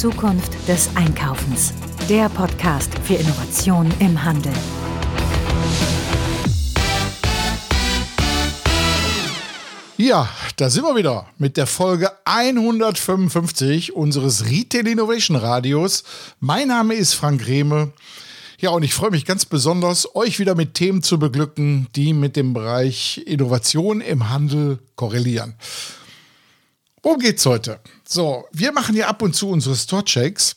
Zukunft des Einkaufens. Der Podcast für Innovation im Handel. Ja, da sind wir wieder mit der Folge 155 unseres Retail Innovation Radios. Mein Name ist Frank Rehme. Ja, und ich freue mich ganz besonders, euch wieder mit Themen zu beglücken, die mit dem Bereich Innovation im Handel korrelieren. Worum geht's heute? So, wir machen ja ab und zu unsere Store-Checks.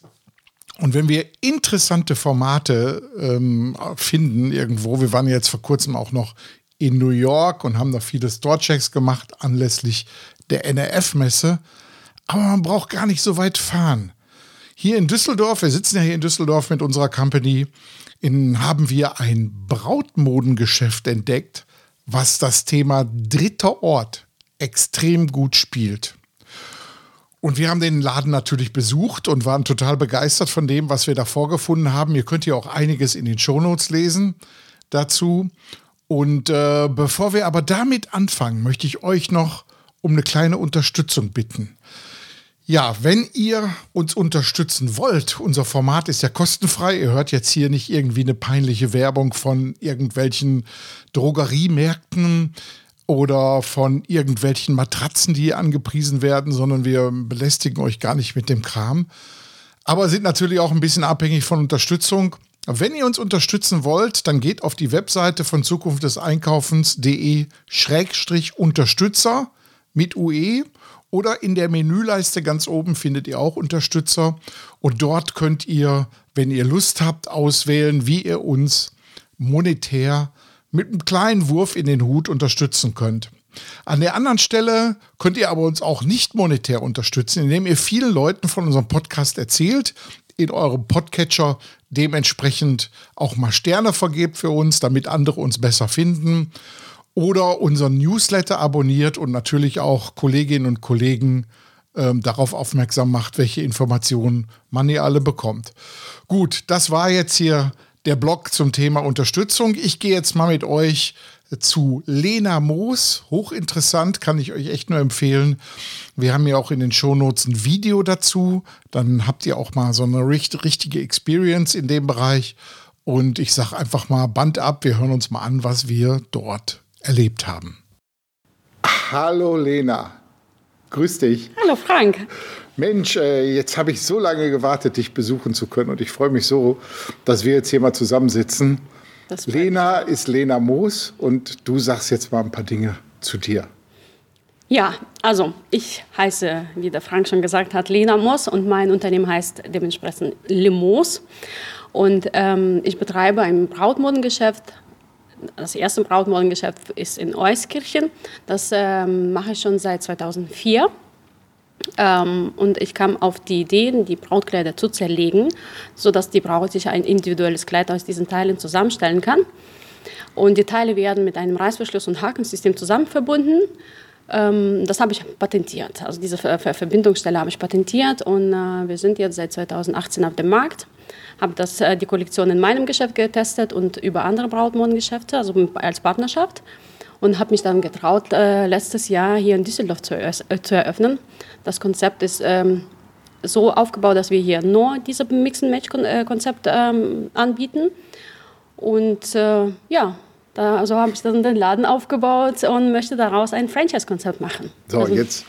Und wenn wir interessante Formate ähm, finden irgendwo, wir waren jetzt vor kurzem auch noch in New York und haben da viele Store-Checks gemacht anlässlich der NRF-Messe. Aber man braucht gar nicht so weit fahren. Hier in Düsseldorf, wir sitzen ja hier in Düsseldorf mit unserer Company, in, haben wir ein Brautmodengeschäft entdeckt, was das Thema dritter Ort extrem gut spielt. Und wir haben den Laden natürlich besucht und waren total begeistert von dem, was wir da vorgefunden haben. Ihr könnt ja auch einiges in den Shownotes lesen dazu. Und äh, bevor wir aber damit anfangen, möchte ich euch noch um eine kleine Unterstützung bitten. Ja, wenn ihr uns unterstützen wollt, unser Format ist ja kostenfrei. Ihr hört jetzt hier nicht irgendwie eine peinliche Werbung von irgendwelchen Drogeriemärkten oder von irgendwelchen Matratzen, die hier angepriesen werden, sondern wir belästigen euch gar nicht mit dem Kram. Aber sind natürlich auch ein bisschen abhängig von Unterstützung. Wenn ihr uns unterstützen wollt, dann geht auf die Webseite von Zukunft des Einkaufens.de Schrägstrich Unterstützer mit UE oder in der Menüleiste ganz oben findet ihr auch Unterstützer und dort könnt ihr, wenn ihr Lust habt, auswählen, wie ihr uns monetär mit einem kleinen Wurf in den Hut unterstützen könnt. An der anderen Stelle könnt ihr aber uns auch nicht monetär unterstützen, indem ihr vielen Leuten von unserem Podcast erzählt, in eurem Podcatcher dementsprechend auch mal Sterne vergebt für uns, damit andere uns besser finden. Oder unseren Newsletter abonniert und natürlich auch Kolleginnen und Kollegen ähm, darauf aufmerksam macht, welche Informationen man hier alle bekommt. Gut, das war jetzt hier der Blog zum Thema Unterstützung. Ich gehe jetzt mal mit euch zu Lena Moos. Hochinteressant, kann ich euch echt nur empfehlen. Wir haben ja auch in den Shownotes ein Video dazu. Dann habt ihr auch mal so eine richtige Experience in dem Bereich. Und ich sage einfach mal Band ab. Wir hören uns mal an, was wir dort erlebt haben. Hallo Lena. Grüß dich. Hallo Frank. Mensch, äh, jetzt habe ich so lange gewartet, dich besuchen zu können und ich freue mich so, dass wir jetzt hier mal zusammensitzen. Lena ist Lena Moos und du sagst jetzt mal ein paar Dinge zu dir. Ja, also ich heiße, wie der Frank schon gesagt hat, Lena Moos und mein Unternehmen heißt dementsprechend Le Moos. Und ähm, ich betreibe ein Brautmodengeschäft. Das erste Brautmodengeschäft ist in Euskirchen. Das ähm, mache ich schon seit 2004. Ähm, und ich kam auf die Idee, die Brautkleider zu zerlegen, sodass die Braut sich ein individuelles Kleid aus diesen Teilen zusammenstellen kann. Und die Teile werden mit einem Reißverschluss und Hakensystem zusammen verbunden. Ähm, das habe ich patentiert. Also diese Ver Ver Verbindungsstelle habe ich patentiert und äh, wir sind jetzt seit 2018 auf dem Markt. Habe äh, die Kollektion in meinem Geschäft getestet und über andere Brautmodengeschäfte, also als Partnerschaft und habe mich dann getraut, äh, letztes Jahr hier in Düsseldorf zu, äh, zu eröffnen. Das Konzept ist ähm, so aufgebaut, dass wir hier nur dieses Mix-and-Match-Konzept ähm, anbieten. Und äh, ja, da, also habe ich dann den Laden aufgebaut und möchte daraus ein Franchise-Konzept machen. So, also, jetzt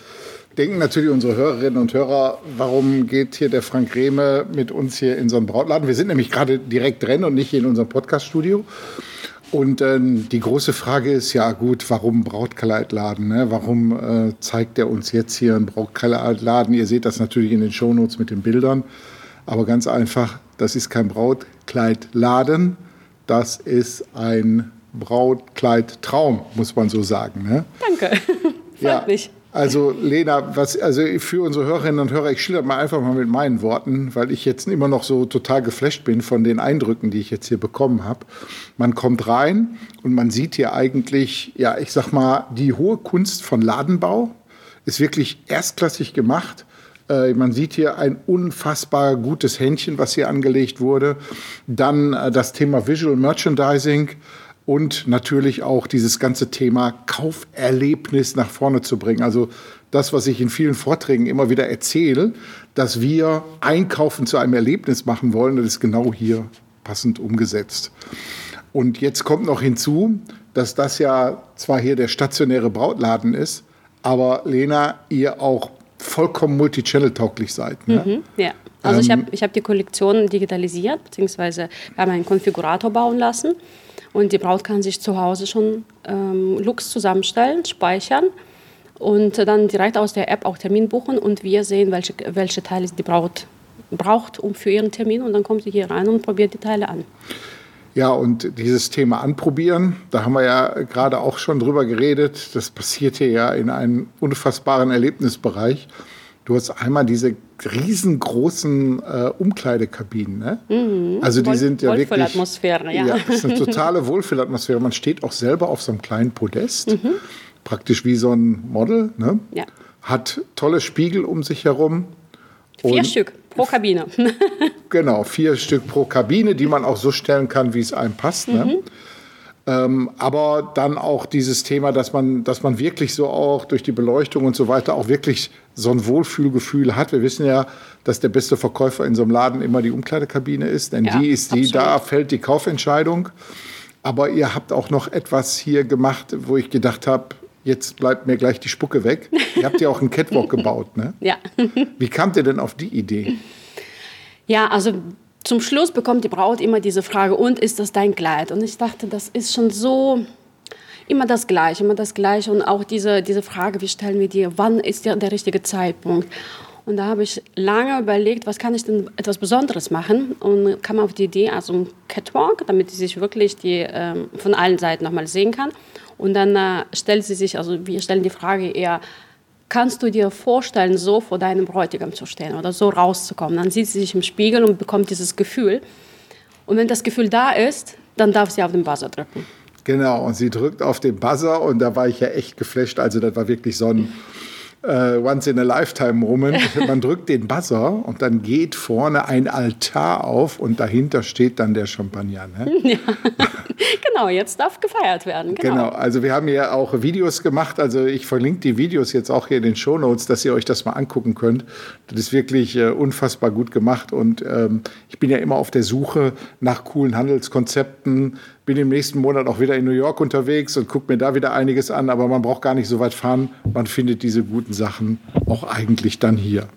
denken natürlich unsere Hörerinnen und Hörer, warum geht hier der Frank Rehme mit uns hier in so einen Brautladen? Wir sind nämlich gerade direkt drin und nicht hier in unserem Podcast-Studio. Und äh, die große Frage ist ja gut, warum Brautkleidladen? Ne? Warum äh, zeigt er uns jetzt hier einen Brautkleidladen? Ihr seht das natürlich in den Shownotes mit den Bildern. Aber ganz einfach, das ist kein Brautkleidladen, das ist ein Brautkleidtraum, muss man so sagen. Ne? Danke, freut ja. mich. Also Lena, was, also für unsere Hörerinnen und Hörer, ich schilder mal einfach mal mit meinen Worten, weil ich jetzt immer noch so total geflasht bin von den Eindrücken, die ich jetzt hier bekommen habe. Man kommt rein und man sieht hier eigentlich, ja, ich sag mal, die hohe Kunst von Ladenbau ist wirklich erstklassig gemacht. Äh, man sieht hier ein unfassbar gutes Händchen, was hier angelegt wurde. Dann äh, das Thema Visual Merchandising und natürlich auch dieses ganze Thema Kauferlebnis nach vorne zu bringen. Also das, was ich in vielen Vorträgen immer wieder erzähle, dass wir Einkaufen zu einem Erlebnis machen wollen. Das ist genau hier passend umgesetzt. Und jetzt kommt noch hinzu, dass das ja zwar hier der stationäre Brautladen ist, aber Lena, ihr auch vollkommen multichannel-tauglich seid. Ne? Mhm, ja. Also ähm, ich habe ich hab die Kollektion digitalisiert, beziehungsweise wir haben einen Konfigurator bauen lassen. Und die Braut kann sich zu Hause schon ähm, Looks zusammenstellen, speichern und dann direkt aus der App auch Termin buchen und wir sehen, welche, welche Teile die Braut braucht um für ihren Termin und dann kommt sie hier rein und probiert die Teile an. Ja, und dieses Thema anprobieren, da haben wir ja gerade auch schon drüber geredet. Das passiert hier ja in einem unfassbaren Erlebnisbereich. Du hast einmal diese riesengroßen äh, Umkleidekabinen. Ne? Mhm. Also die Wohl, sind ja wirklich. Wohlfühlatmosphäre, ja. ja. Das ist eine totale Wohlfühlatmosphäre. Man steht auch selber auf so einem kleinen Podest, mhm. praktisch wie so ein Model. Ne? Ja. Hat tolle Spiegel um sich herum. Vier Stück pro Kabine. genau, vier Stück pro Kabine, die man auch so stellen kann, wie es einem passt. Ne? Ähm, aber dann auch dieses Thema, dass man, dass man wirklich so auch durch die Beleuchtung und so weiter auch wirklich so ein Wohlfühlgefühl hat. Wir wissen ja, dass der beste Verkäufer in so einem Laden immer die Umkleidekabine ist, denn ja, die ist die, absolut. da fällt die Kaufentscheidung. Aber ihr habt auch noch etwas hier gemacht, wo ich gedacht habe, jetzt bleibt mir gleich die Spucke weg. ihr habt ja auch einen Catwalk gebaut, ne? Ja. Wie kamt ihr denn auf die Idee? Ja, also zum Schluss bekommt die Braut immer diese Frage, und ist das dein Kleid? Und ich dachte, das ist schon so immer das Gleiche, immer das Gleiche. Und auch diese, diese Frage, wie stellen wir dir, wann ist der, der richtige Zeitpunkt? Und da habe ich lange überlegt, was kann ich denn etwas Besonderes machen und kam auf die Idee, also ein Catwalk, damit sie sich wirklich die, ähm, von allen Seiten nochmal sehen kann. Und dann äh, stellt sie sich, also wir stellen die Frage eher, kannst du dir vorstellen, so vor deinem Bräutigam zu stehen oder so rauszukommen? Dann sieht sie sich im Spiegel und bekommt dieses Gefühl. Und wenn das Gefühl da ist, dann darf sie auf den Buzzer drücken. Genau, und sie drückt auf den Buzzer und da war ich ja echt geflasht. Also das war wirklich so ein äh, Once in a Lifetime Moment. Man drückt den Buzzer und dann geht vorne ein Altar auf und dahinter steht dann der Champagner. Ne? Ja. genau, jetzt darf gefeiert werden. Genau. genau. also wir haben ja auch Videos gemacht. Also ich verlinke die Videos jetzt auch hier in den Show Notes, dass ihr euch das mal angucken könnt. Das ist wirklich äh, unfassbar gut gemacht und ähm, ich bin ja immer auf der Suche nach coolen Handelskonzepten, bin im nächsten Monat auch wieder in New York unterwegs und gucke mir da wieder einiges an. Aber man braucht gar nicht so weit fahren. Man findet diese guten Sachen auch eigentlich dann hier.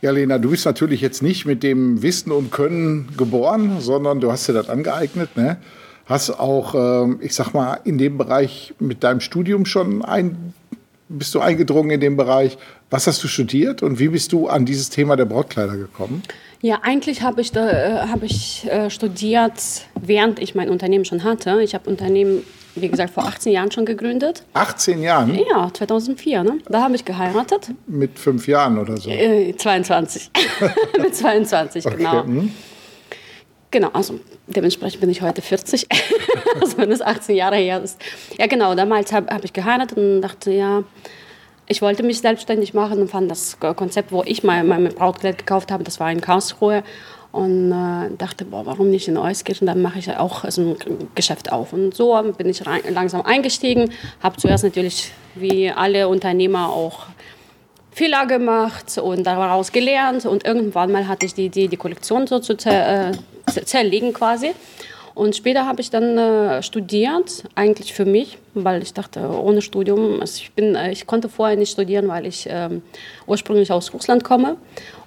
Ja, Lena, du bist natürlich jetzt nicht mit dem Wissen und Können geboren, sondern du hast dir das angeeignet. Ne? Hast auch, ähm, ich sag mal, in dem Bereich mit deinem Studium schon ein, bist du eingedrungen in dem Bereich. Was hast du studiert und wie bist du an dieses Thema der Brautkleider gekommen? Ja, eigentlich habe ich, äh, hab ich äh, studiert, während ich mein Unternehmen schon hatte. Ich habe Unternehmen, wie gesagt, vor 18 Jahren schon gegründet. 18 Jahren? Ja, 2004. Ne? Da habe ich geheiratet. Mit fünf Jahren oder so? Äh, 22. Mit 22, okay. genau. Hm. Genau, also dementsprechend bin ich heute 40, also wenn es 18 Jahre her ist. Ja, genau, damals habe hab ich geheiratet und dachte, ja, ich wollte mich selbstständig machen und fand das Konzept, wo ich mein, mein Brautkleid gekauft habe, das war in Karlsruhe. Und äh, dachte, boah, warum nicht in Euskirchen? Dann mache ich auch so ein Geschäft auf. Und so bin ich rein, langsam eingestiegen. Habe zuerst natürlich, wie alle Unternehmer, auch Fehler gemacht und daraus gelernt. Und irgendwann mal hatte ich die Idee, die Kollektion so zu äh, zerlegen quasi. Und später habe ich dann äh, studiert, eigentlich für mich, weil ich dachte, ohne Studium, also ich, bin, äh, ich konnte vorher nicht studieren, weil ich ähm, ursprünglich aus Russland komme.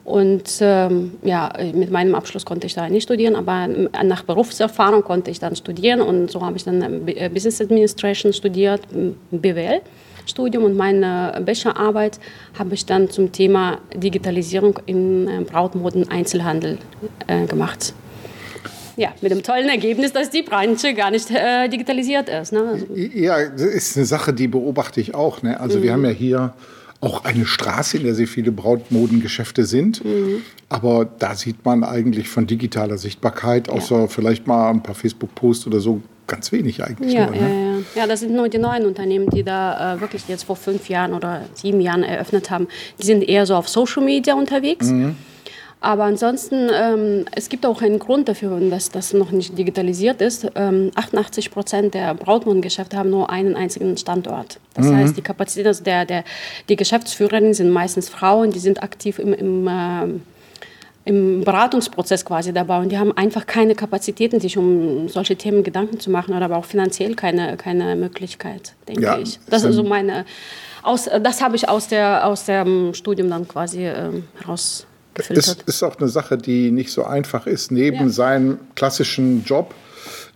Und ähm, ja, mit meinem Abschluss konnte ich da nicht studieren, aber nach Berufserfahrung konnte ich dann studieren. Und so habe ich dann äh, Business Administration studiert, BWL. Studium und meine Bachelorarbeit habe ich dann zum Thema Digitalisierung im äh, Brautmoden Einzelhandel äh, gemacht. Ja, mit dem tollen Ergebnis, dass die Branche gar nicht äh, digitalisiert ist. Ne? Also ja, das ist eine Sache, die beobachte ich auch. Ne? Also mhm. wir haben ja hier auch eine Straße, in der sehr viele Brautmodengeschäfte sind. Mhm. Aber da sieht man eigentlich von digitaler Sichtbarkeit, außer ja. vielleicht mal ein paar Facebook-Posts oder so, ganz wenig eigentlich. Ja, nur, ne? ja, ja. ja, das sind nur die neuen Unternehmen, die da äh, wirklich jetzt vor fünf Jahren oder sieben Jahren eröffnet haben. Die sind eher so auf Social Media unterwegs. Mhm. Aber ansonsten, ähm, es gibt auch einen Grund dafür, dass das noch nicht digitalisiert ist. Ähm, 88 Prozent der Brautmodengeschäfte haben nur einen einzigen Standort. Das mhm. heißt, die Kapazität, also der, der, die Geschäftsführerinnen sind meistens Frauen, die sind aktiv im, im äh, im Beratungsprozess quasi dabei und die haben einfach keine Kapazitäten, sich um solche Themen Gedanken zu machen oder aber auch finanziell keine, keine Möglichkeit, denke ja, ich. Das ist so meine, aus, das habe ich aus, der, aus dem Studium dann quasi ähm, rausgefiltert. Es ist auch eine Sache, die nicht so einfach ist, neben ja. seinem klassischen Job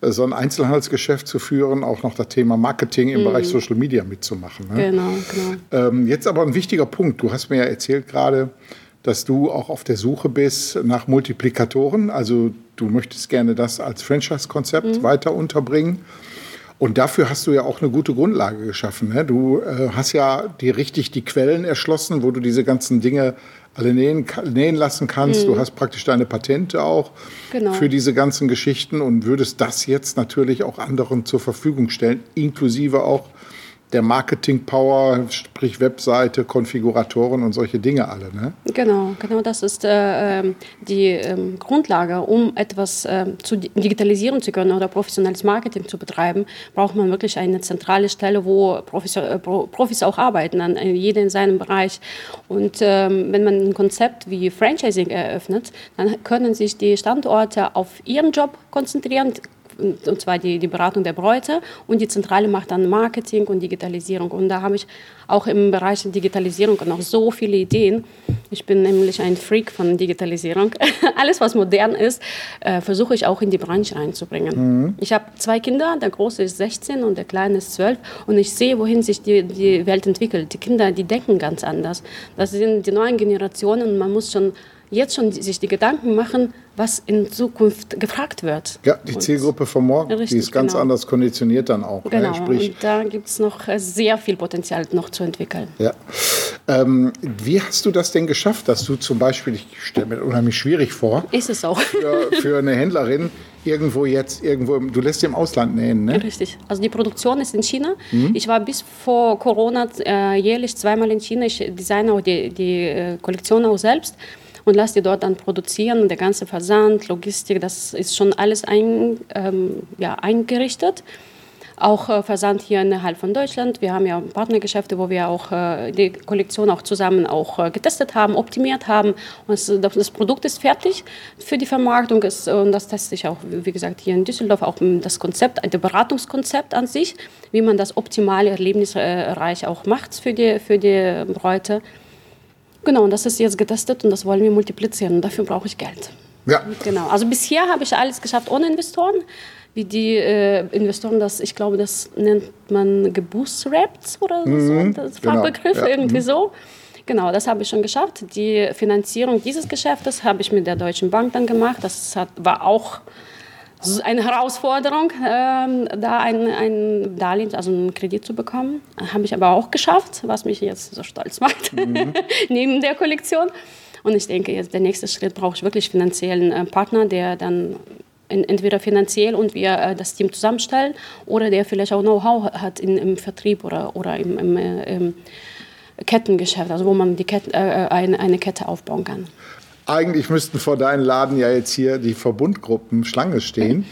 äh, so ein Einzelhandelsgeschäft zu führen, auch noch das Thema Marketing im mhm. Bereich Social Media mitzumachen. Ne? Genau, genau. Ähm, jetzt aber ein wichtiger Punkt. Du hast mir ja erzählt gerade, dass du auch auf der Suche bist nach Multiplikatoren. Also du möchtest gerne das als Franchise-Konzept mhm. weiter unterbringen. Und dafür hast du ja auch eine gute Grundlage geschaffen. Ne? Du äh, hast ja die richtig die Quellen erschlossen, wo du diese ganzen Dinge alle nähen, nähen lassen kannst. Mhm. Du hast praktisch deine Patente auch genau. für diese ganzen Geschichten und würdest das jetzt natürlich auch anderen zur Verfügung stellen, inklusive auch der Marketing-Power, sprich Webseite, Konfiguratoren und solche Dinge alle. Ne? Genau, genau das ist äh, ähm, die äh, Grundlage, um etwas äh, zu digitalisieren zu können oder professionelles Marketing zu betreiben, braucht man wirklich eine zentrale Stelle, wo Profis, äh, Profis auch arbeiten, an, äh, jeder in seinem Bereich. Und ähm, wenn man ein Konzept wie Franchising eröffnet, dann können sich die Standorte auf ihren Job konzentrieren, und zwar die, die Beratung der Bräute und die Zentrale macht dann Marketing und Digitalisierung. Und da habe ich auch im Bereich Digitalisierung noch so viele Ideen. Ich bin nämlich ein Freak von Digitalisierung. Alles, was modern ist, äh, versuche ich auch in die Branche reinzubringen. Mhm. Ich habe zwei Kinder, der Große ist 16 und der Kleine ist 12 und ich sehe, wohin sich die, die Welt entwickelt. Die Kinder, die denken ganz anders. Das sind die neuen Generationen und man muss schon jetzt schon sich die Gedanken machen, was in Zukunft gefragt wird. Ja, die und Zielgruppe von morgen, richtig, die ist ganz genau. anders konditioniert dann auch. Ne? Genau, ne? Sprich, und da gibt es noch äh, sehr viel Potenzial noch zu entwickeln. Ja. Ähm, wie hast du das denn geschafft, dass du zum Beispiel, ich stelle mir das unheimlich schwierig vor, ist es auch. Für, für eine Händlerin, irgendwo jetzt, irgendwo, du lässt sie im Ausland nähen, ne? Richtig. Also die Produktion ist in China. Mhm. Ich war bis vor Corona äh, jährlich zweimal in China. Ich designe auch die, die äh, Kollektion auch selbst und lass die dort dann produzieren. Der ganze Versand, Logistik, das ist schon alles ein, ähm, ja, eingerichtet. Auch äh, Versand hier innerhalb von Deutschland. Wir haben ja Partnergeschäfte, wo wir auch äh, die Kollektion auch zusammen auch äh, getestet haben, optimiert haben. Und das, das, Produkt ist fertig für die Vermarktung. Ist, und das teste ich auch, wie gesagt, hier in Düsseldorf, auch das Konzept, das Beratungskonzept an sich, wie man das optimale, erlebnisreich auch macht für die, für die Bräute. Genau, und das ist jetzt getestet und das wollen wir multiplizieren und dafür brauche ich Geld. Ja. Genau. Also bisher habe ich alles geschafft ohne Investoren. Wie die äh, Investoren das, ich glaube, das nennt man gebootstrapped oder mhm, so, das genau. Fachbegriff, ja. irgendwie mhm. so. Genau, das habe ich schon geschafft. Die Finanzierung dieses Geschäftes habe ich mit der Deutschen Bank dann gemacht. Das hat, war auch eine Herausforderung, ähm, da ein, ein Darlehen, also einen Kredit zu bekommen. Habe ich aber auch geschafft, was mich jetzt so stolz macht, mhm. neben der Kollektion. Und ich denke, jetzt der nächste Schritt brauche ich wirklich finanziellen äh, Partner, der dann entweder finanziell und wir äh, das Team zusammenstellen oder der vielleicht auch Know-how hat in, im Vertrieb oder, oder im, im, äh, im Kettengeschäft, also wo man die Kette, äh, eine, eine Kette aufbauen kann eigentlich müssten vor deinem Laden ja jetzt hier die Verbundgruppen Schlange stehen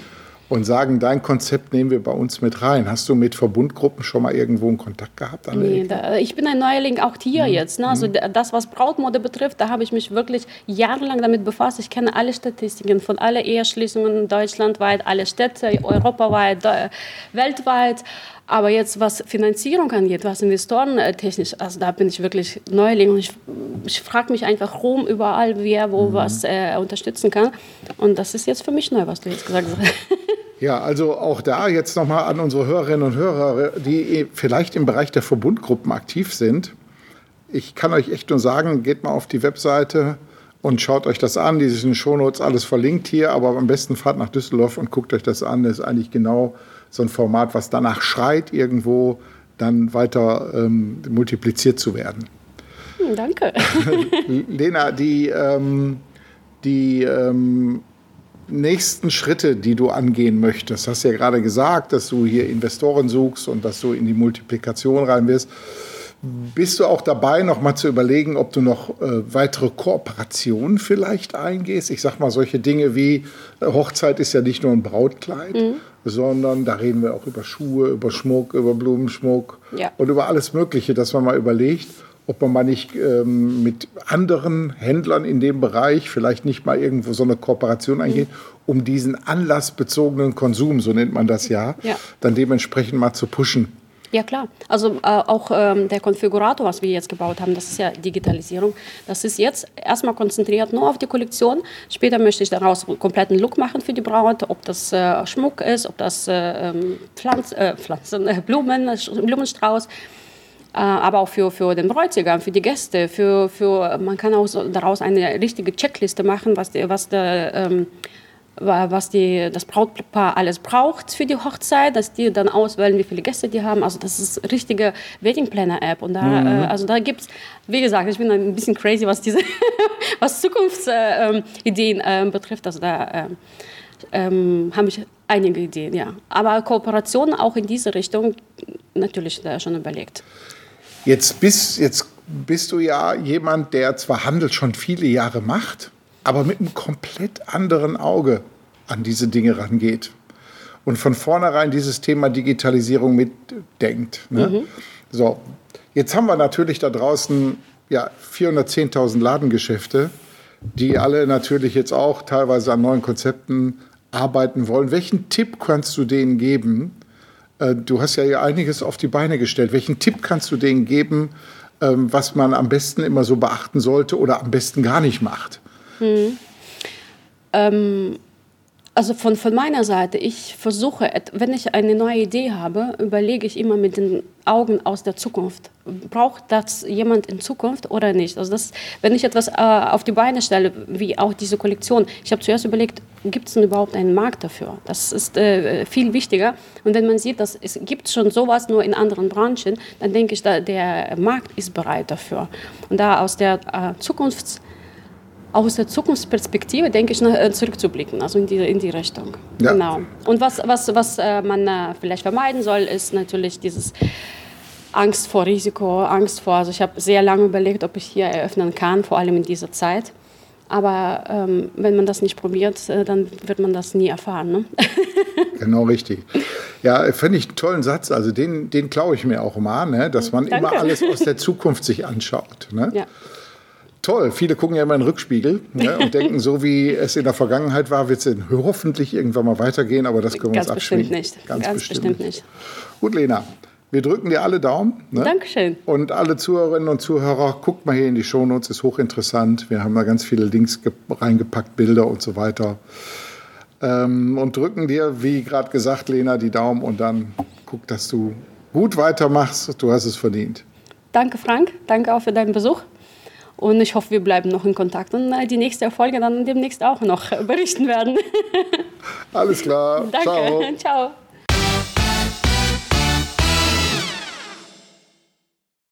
und sagen, dein Konzept nehmen wir bei uns mit rein. Hast du mit Verbundgruppen schon mal irgendwo einen Kontakt gehabt? Nee, da, ich bin ein Neuling auch hier mhm. jetzt. Ne? Also mhm. das, was Brautmode betrifft, da habe ich mich wirklich jahrelang damit befasst. Ich kenne alle Statistiken von allen Eheschließungen deutschlandweit, alle Städte, europaweit, weltweit. Aber jetzt, was Finanzierung angeht, was Investoren äh, technisch, also da bin ich wirklich Neuling und ich, ich frage mich einfach rum überall, wer wo mhm. was äh, unterstützen kann. Und das ist jetzt für mich neu, was du jetzt gesagt hast. Ja, also auch da jetzt nochmal an unsere Hörerinnen und Hörer, die vielleicht im Bereich der Verbundgruppen aktiv sind. Ich kann euch echt nur sagen, geht mal auf die Webseite und schaut euch das an. Die sind in den Shownotes alles verlinkt hier, aber am besten fahrt nach Düsseldorf und guckt euch das an. Das ist eigentlich genau so ein Format, was danach schreit, irgendwo dann weiter ähm, multipliziert zu werden. Hm, danke. Lena, die, ähm, die ähm, nächsten Schritte, die du angehen möchtest, hast ja gerade gesagt, dass du hier Investoren suchst und dass du in die Multiplikation rein wirst. Bist du auch dabei, noch mal zu überlegen, ob du noch äh, weitere Kooperationen vielleicht eingehst? Ich sag mal, solche Dinge wie äh, Hochzeit ist ja nicht nur ein Brautkleid, mhm. Sondern da reden wir auch über Schuhe, über Schmuck, über Blumenschmuck ja. und über alles Mögliche, dass man mal überlegt, ob man mal nicht ähm, mit anderen Händlern in dem Bereich vielleicht nicht mal irgendwo so eine Kooperation eingeht, mhm. um diesen anlassbezogenen Konsum, so nennt man das ja, ja, dann dementsprechend mal zu pushen. Ja klar, also äh, auch ähm, der Konfigurator, was wir jetzt gebaut haben, das ist ja Digitalisierung. Das ist jetzt erstmal konzentriert nur auf die Kollektion. Später möchte ich daraus einen kompletten Look machen für die Braut, ob das äh, Schmuck ist, ob das äh, ähm, Pflanz, äh, Pflanzen, äh, Blumen, Blumenstrauß. Äh, aber auch für, für den Bräutigam, für die Gäste, für, für, man kann auch so daraus eine richtige Checkliste machen, was, was der ähm, was die, das Brautpaar alles braucht für die Hochzeit, dass die dann auswählen, wie viele Gäste die haben. Also das ist richtige Wedding Planner App und da, mhm. äh, also da gibt es, wie gesagt, ich bin ein bisschen crazy, was diese, was Zukunftsideen äh, äh, betrifft. Also da ähm, ähm, habe ich einige Ideen, ja. Aber Kooperationen auch in diese Richtung natürlich da schon überlegt. Jetzt bist, jetzt bist du ja jemand, der zwar Handel schon viele Jahre macht, aber mit einem komplett anderen Auge an diese Dinge rangeht und von vornherein dieses Thema Digitalisierung mitdenkt. Ne? Mhm. So, jetzt haben wir natürlich da draußen ja, 410.000 Ladengeschäfte, die alle natürlich jetzt auch teilweise an neuen Konzepten arbeiten wollen. Welchen Tipp kannst du denen geben? Äh, du hast ja einiges auf die Beine gestellt. Welchen Tipp kannst du denen geben, ähm, was man am besten immer so beachten sollte oder am besten gar nicht macht? Hm. Ähm, also von, von meiner Seite, ich versuche, wenn ich eine neue Idee habe, überlege ich immer mit den Augen aus der Zukunft. Braucht das jemand in Zukunft oder nicht? Also das, wenn ich etwas äh, auf die Beine stelle, wie auch diese Kollektion, ich habe zuerst überlegt, gibt es denn überhaupt einen Markt dafür? Das ist äh, viel wichtiger. Und wenn man sieht, dass es gibt schon sowas nur in anderen Branchen, dann denke ich, da, der Markt ist bereit dafür. Und da aus der äh, Zukunfts aus der Zukunftsperspektive, denke ich, äh, zurückzublicken, also in die, in die Richtung. Ja. Genau. Und was, was, was äh, man äh, vielleicht vermeiden soll, ist natürlich dieses Angst vor Risiko, Angst vor, also ich habe sehr lange überlegt, ob ich hier eröffnen kann, vor allem in dieser Zeit. Aber ähm, wenn man das nicht probiert, dann wird man das nie erfahren. Ne? genau richtig. Ja, finde ich einen tollen Satz. Also den, den klaue ich mir auch immer, ne? dass man Danke. immer alles aus der Zukunft sich anschaut. Ne? Ja toll. Viele gucken ja immer in den Rückspiegel ne, und denken, so wie es in der Vergangenheit war, wird es hoffentlich irgendwann mal weitergehen, aber das können wir uns abschminken. Bestimmt nicht. Ganz, Ganz bestimmt, bestimmt nicht. Gut, Lena. Wir drücken dir alle Daumen. Ne? Dankeschön. Und alle Zuhörerinnen und Zuhörer, guckt mal hier in die Shownotes, ist hochinteressant. Wir haben da ganz viele Links reingepackt, Bilder und so weiter. Ähm, und drücken dir, wie gerade gesagt, Lena, die Daumen und dann guck, dass du gut weitermachst. Du hast es verdient. Danke, Frank. Danke auch für deinen Besuch. Und ich hoffe, wir bleiben noch in Kontakt und äh, die nächste Folge dann demnächst auch noch berichten werden. Alles klar. Danke. Ciao. Ciao.